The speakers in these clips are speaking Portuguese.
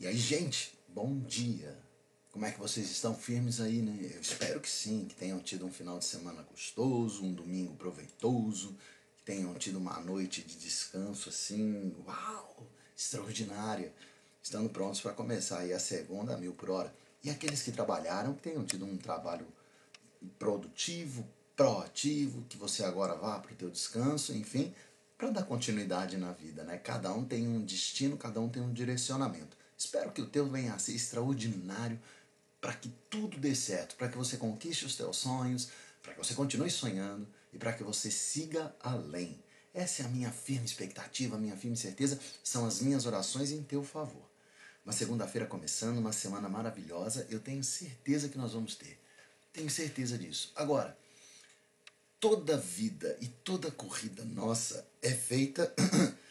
E aí, gente, bom dia. Como é que vocês estão firmes aí, né? Eu espero que sim, que tenham tido um final de semana gostoso, um domingo proveitoso, que tenham tido uma noite de descanso assim, uau, extraordinária, estando prontos para começar aí a segunda mil por hora. E aqueles que trabalharam, que tenham tido um trabalho produtivo, proativo, que você agora vá para o teu descanso, enfim, para dar continuidade na vida, né? Cada um tem um destino, cada um tem um direcionamento. Espero que o teu venha a ser extraordinário para que tudo dê certo, para que você conquiste os teus sonhos, para que você continue sonhando e para que você siga além. Essa é a minha firme expectativa, a minha firme certeza, são as minhas orações em teu favor. Uma segunda-feira começando, uma semana maravilhosa, eu tenho certeza que nós vamos ter. Tenho certeza disso. Agora, toda vida e toda corrida nossa é feita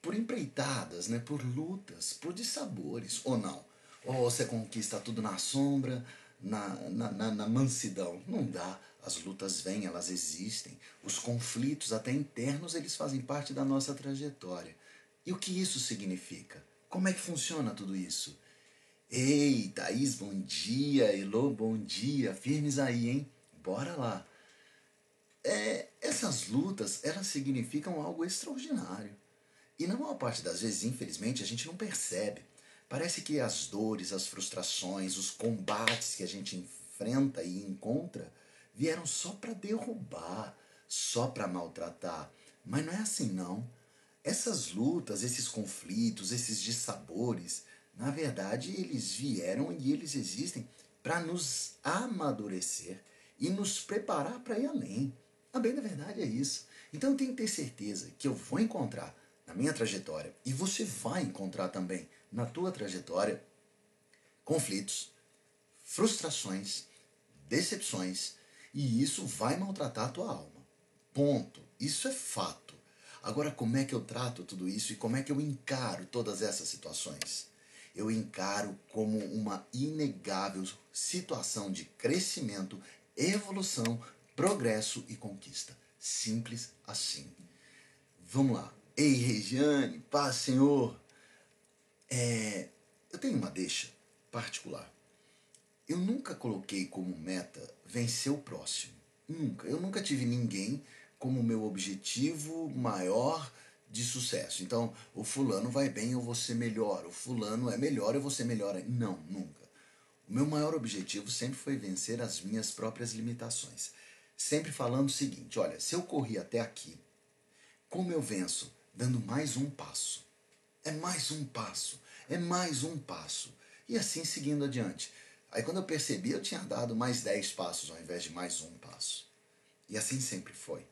por empreitadas, né? por lutas, por dissabores, ou não. Ou você conquista tudo na sombra, na, na, na, na mansidão. Não dá. As lutas vêm, elas existem. Os conflitos, até internos, eles fazem parte da nossa trajetória. E o que isso significa? Como é que funciona tudo isso? Ei, Thaís, bom dia. Elô, bom dia. Firmes aí, hein? Bora lá. É, essas lutas, elas significam algo extraordinário. E na maior parte das vezes, infelizmente, a gente não percebe. Parece que as dores, as frustrações, os combates que a gente enfrenta e encontra vieram só para derrubar, só para maltratar. Mas não é assim não. Essas lutas, esses conflitos, esses dissabores, na verdade, eles vieram e eles existem para nos amadurecer e nos preparar para ir além. A bem da verdade é isso. Então eu tenho que ter certeza que eu vou encontrar na minha trajetória, e você vai encontrar também na tua trajetória, conflitos, frustrações, decepções, e isso vai maltratar a tua alma. Ponto. Isso é fato. Agora, como é que eu trato tudo isso e como é que eu encaro todas essas situações? Eu encaro como uma inegável situação de crescimento, evolução, progresso e conquista. Simples assim. Vamos lá. Ei, Regiane, paz, Senhor. É, eu tenho uma deixa particular. Eu nunca coloquei como meta vencer o próximo. Nunca. Eu nunca tive ninguém como meu objetivo maior de sucesso. Então, o fulano vai bem, eu vou ser melhor. O fulano é melhor, eu vou ser melhor. Não, nunca. O meu maior objetivo sempre foi vencer as minhas próprias limitações. Sempre falando o seguinte: olha, se eu corri até aqui, como eu venço? Dando mais um passo. É mais um passo, é mais um passo. E assim seguindo adiante. Aí quando eu percebi, eu tinha dado mais dez passos ao invés de mais um passo. E assim sempre foi.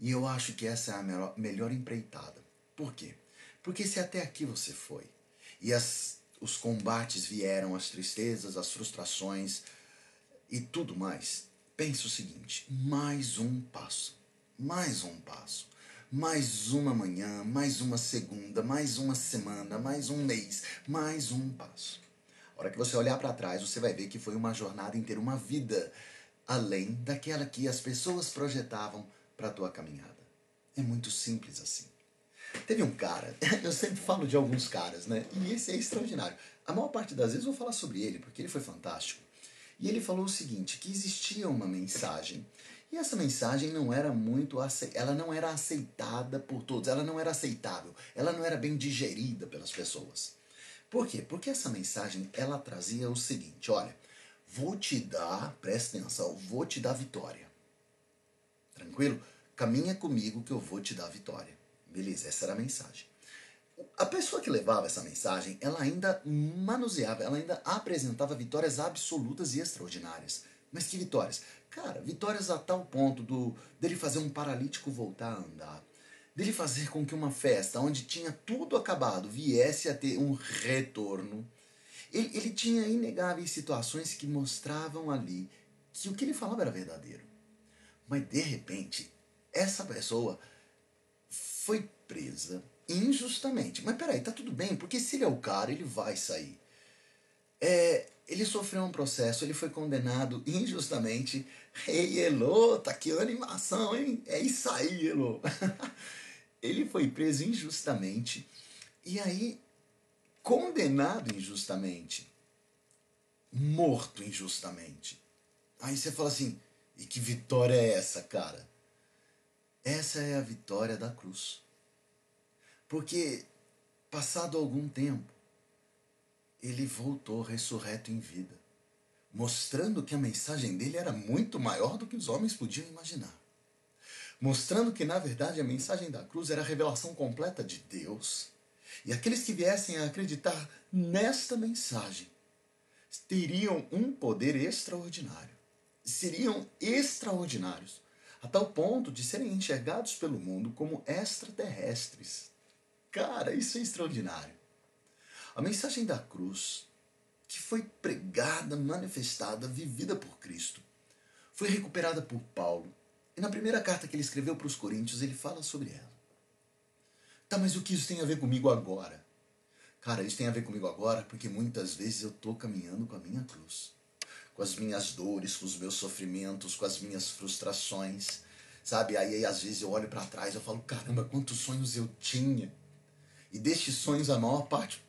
E eu acho que essa é a melhor, empreitada. Por quê? Porque se até aqui você foi, e as, os combates vieram, as tristezas, as frustrações e tudo mais, pense o seguinte: mais um passo, mais um passo mais uma manhã, mais uma segunda, mais uma semana, mais um mês, mais um passo. A hora que você olhar para trás, você vai ver que foi uma jornada inteira, uma vida além daquela que as pessoas projetavam para a tua caminhada. É muito simples assim. Teve um cara, eu sempre falo de alguns caras, né? E esse é extraordinário. A maior parte das vezes eu vou falar sobre ele, porque ele foi fantástico. E ele falou o seguinte, que existia uma mensagem e essa mensagem não era muito ela não era aceitada por todos, ela não era aceitável, ela não era bem digerida pelas pessoas. Por quê? Porque essa mensagem ela trazia o seguinte, olha, vou te dar, presta atenção, vou te dar vitória. Tranquilo? Caminha comigo que eu vou te dar vitória. Beleza, essa era a mensagem. A pessoa que levava essa mensagem, ela ainda manuseava, ela ainda apresentava vitórias absolutas e extraordinárias. Mas que vitórias? Cara, vitórias a tal ponto do dele fazer um paralítico voltar a andar, dele fazer com que uma festa onde tinha tudo acabado viesse a ter um retorno. Ele, ele tinha inegáveis situações que mostravam ali que o que ele falava era verdadeiro. Mas de repente, essa pessoa foi presa injustamente. Mas peraí, tá tudo bem, porque se ele é o cara, ele vai sair. É, ele sofreu um processo, ele foi condenado injustamente. Ei, Elô, tá que animação, hein? É isso aí, Elô. ele foi preso injustamente. E aí, condenado injustamente, morto injustamente. Aí você fala assim: e que vitória é essa, cara? Essa é a vitória da cruz. Porque, passado algum tempo, ele voltou ressurreto em vida, mostrando que a mensagem dele era muito maior do que os homens podiam imaginar. Mostrando que, na verdade, a mensagem da cruz era a revelação completa de Deus. E aqueles que viessem a acreditar nesta mensagem teriam um poder extraordinário. Seriam extraordinários, a tal ponto de serem enxergados pelo mundo como extraterrestres. Cara, isso é extraordinário. A mensagem da cruz, que foi pregada, manifestada, vivida por Cristo, foi recuperada por Paulo. E na primeira carta que ele escreveu para os Coríntios, ele fala sobre ela. Tá, mas o que isso tem a ver comigo agora? Cara, isso tem a ver comigo agora porque muitas vezes eu estou caminhando com a minha cruz, com as minhas dores, com os meus sofrimentos, com as minhas frustrações, sabe? Aí, aí às vezes eu olho para trás eu falo, caramba, quantos sonhos eu tinha. E destes sonhos a maior parte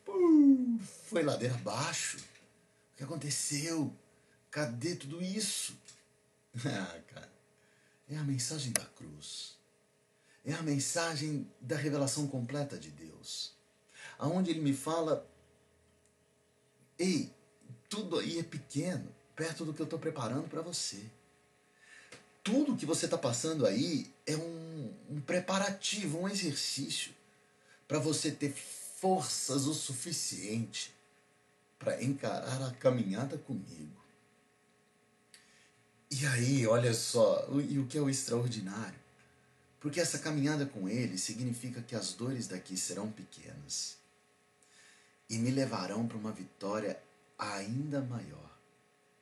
foi ladeira abaixo. O que aconteceu? Cadê tudo isso? Ah, cara, é a mensagem da cruz. É a mensagem da revelação completa de Deus. Aonde ele me fala: Ei, tudo aí é pequeno, perto do que eu estou preparando para você. Tudo que você está passando aí é um, um preparativo, um exercício para você ter forças o suficiente para encarar a caminhada comigo. E aí, olha só, e o que é o extraordinário? Porque essa caminhada com Ele significa que as dores daqui serão pequenas e me levarão para uma vitória ainda maior,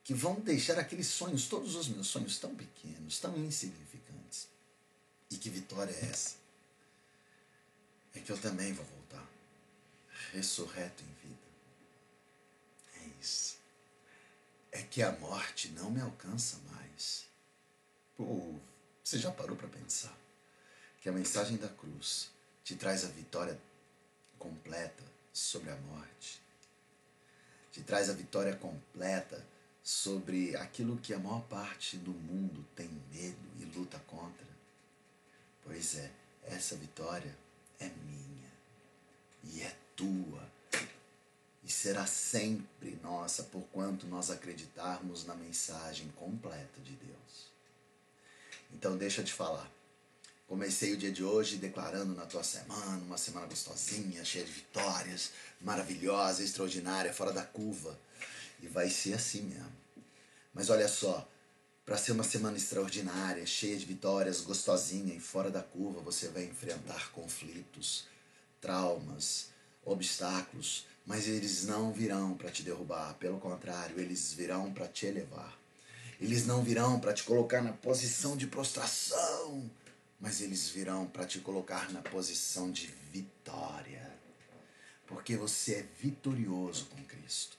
que vão deixar aqueles sonhos, todos os meus sonhos, tão pequenos, tão insignificantes. E que vitória é essa? É que eu também vou voltar ressurreto em vida. É isso. É que a morte não me alcança mais. Pô, você já parou para pensar que a mensagem da cruz te traz a vitória completa sobre a morte? Te traz a vitória completa sobre aquilo que a maior parte do mundo tem medo e luta contra? Pois é, essa vitória é minha e é tua e será sempre nossa, porquanto nós acreditarmos na mensagem completa de Deus. Então, deixa te falar. Comecei o dia de hoje declarando na tua semana, uma semana gostosinha, cheia de vitórias, maravilhosa, extraordinária, fora da curva. E vai ser assim mesmo. Mas olha só, para ser uma semana extraordinária, cheia de vitórias, gostosinha e fora da curva, você vai enfrentar conflitos, traumas, obstáculos, mas eles não virão para te derrubar, pelo contrário, eles virão para te elevar. Eles não virão para te colocar na posição de prostração, mas eles virão para te colocar na posição de vitória. Porque você é vitorioso com Cristo.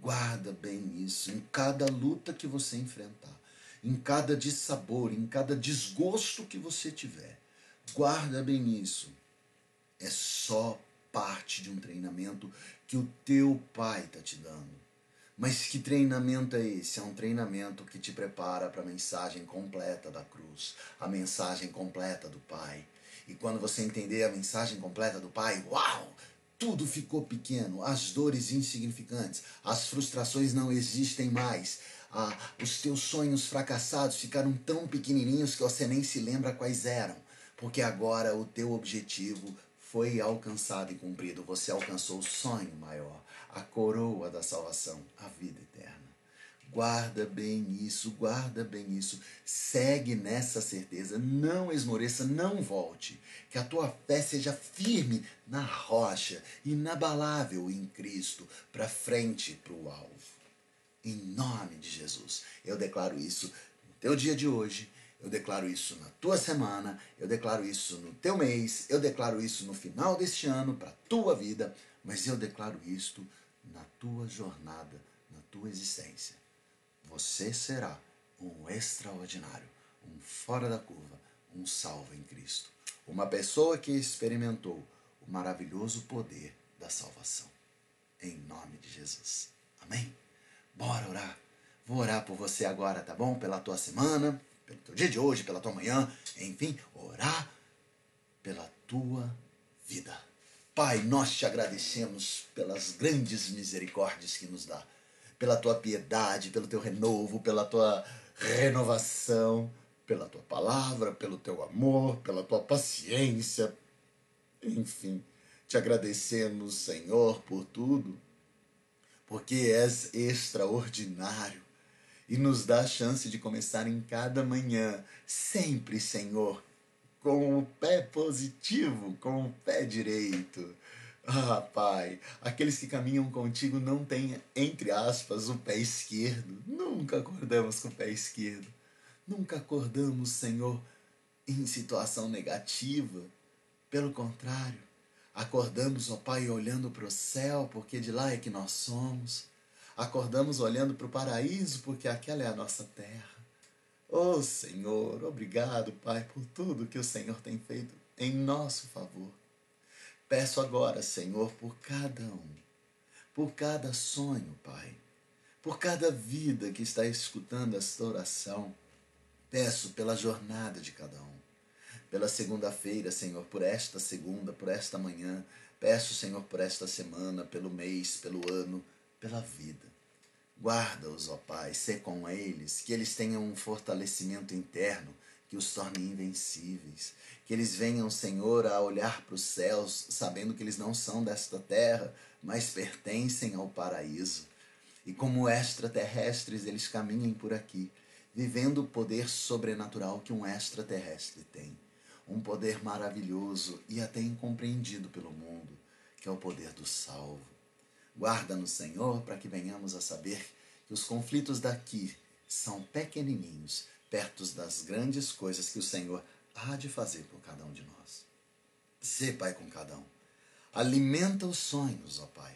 Guarda bem isso em cada luta que você enfrentar, em cada dissabor, em cada desgosto que você tiver. Guarda bem isso. É só parte de um treinamento que o teu pai está te dando. Mas que treinamento é esse? É um treinamento que te prepara para a mensagem completa da cruz, a mensagem completa do Pai. E quando você entender a mensagem completa do Pai, uau! Tudo ficou pequeno, as dores insignificantes, as frustrações não existem mais, ah, os teus sonhos fracassados ficaram tão pequenininhos que você nem se lembra quais eram, porque agora o teu objetivo foi alcançado e cumprido. Você alcançou o sonho maior, a coroa da salvação, a vida eterna. Guarda bem isso, guarda bem isso. Segue nessa certeza, não esmoreça, não volte. Que a tua fé seja firme na rocha, inabalável em Cristo, para frente, para o alvo. Em nome de Jesus, eu declaro isso no teu dia de hoje eu declaro isso na tua semana, eu declaro isso no teu mês, eu declaro isso no final deste ano para a tua vida, mas eu declaro isto na tua jornada, na tua existência. Você será um extraordinário, um fora da curva, um salvo em Cristo. Uma pessoa que experimentou o maravilhoso poder da salvação. em nome de Jesus. Amém? Bora orar. Vou orar por você agora, tá bom? Pela tua semana, pelo teu dia de hoje, pela tua manhã, enfim, orar pela tua vida. Pai, nós te agradecemos pelas grandes misericórdias que nos dá, pela tua piedade, pelo teu renovo, pela tua renovação, pela tua palavra, pelo teu amor, pela tua paciência. Enfim, te agradecemos, Senhor, por tudo, porque és extraordinário e nos dá a chance de começar em cada manhã, sempre, Senhor, com o pé positivo, com o pé direito. Ah, Pai, aqueles que caminham contigo não têm, entre aspas, o pé esquerdo. Nunca acordamos com o pé esquerdo. Nunca acordamos, Senhor, em situação negativa. Pelo contrário, acordamos, ó Pai, olhando para o céu, porque de lá é que nós somos. Acordamos olhando para o paraíso, porque aquela é a nossa terra. Oh Senhor, obrigado, Pai, por tudo que o Senhor tem feito em nosso favor. Peço agora, Senhor, por cada um, por cada sonho, Pai, por cada vida que está escutando esta oração. Peço pela jornada de cada um, pela segunda-feira, Senhor, por esta segunda, por esta manhã. Peço, Senhor, por esta semana, pelo mês, pelo ano, pela vida. Guarda-os, ó Pai, sê com eles, que eles tenham um fortalecimento interno que os torne invencíveis. Que eles venham, Senhor, a olhar para os céus, sabendo que eles não são desta terra, mas pertencem ao paraíso. E como extraterrestres, eles caminhem por aqui, vivendo o poder sobrenatural que um extraterrestre tem. Um poder maravilhoso e até incompreendido pelo mundo, que é o poder do salvo. Guarda-nos, Senhor, para que venhamos a saber que os conflitos daqui são pequenininhos, perto das grandes coisas que o Senhor há de fazer por cada um de nós. Sê, Pai, com cada um. Alimenta os sonhos, ó Pai.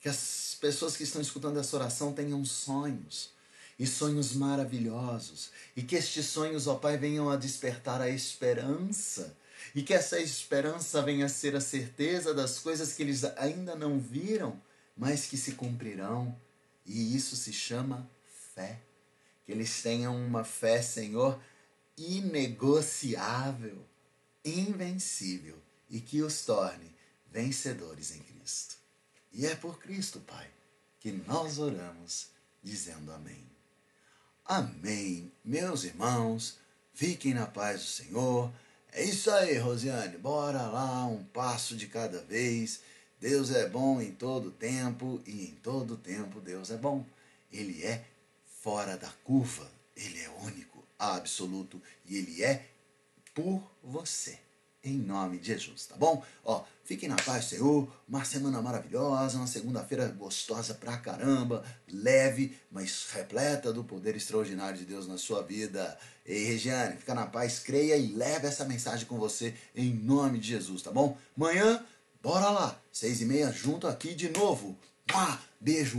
Que as pessoas que estão escutando essa oração tenham sonhos, e sonhos maravilhosos, e que estes sonhos, ó Pai, venham a despertar a esperança, e que essa esperança venha a ser a certeza das coisas que eles ainda não viram mas que se cumprirão, e isso se chama fé. Que eles tenham uma fé, Senhor, inegociável, invencível, e que os torne vencedores em Cristo. E é por Cristo, Pai, que nós oramos, dizendo amém. Amém, meus irmãos, fiquem na paz do Senhor. É isso aí, Rosiane, bora lá, um passo de cada vez Deus é bom em todo tempo e em todo tempo Deus é bom. Ele é fora da curva, ele é único, absoluto e ele é por você. Em nome de Jesus, tá bom? Ó, fiquem na paz, Senhor. Uma semana maravilhosa, uma segunda-feira gostosa pra caramba, leve, mas repleta do poder extraordinário de Deus na sua vida. Ei, Regiane, fica na paz, creia e leve essa mensagem com você em nome de Jesus, tá bom? Amanhã Bora lá, seis e meia, junto aqui de novo. Beijo.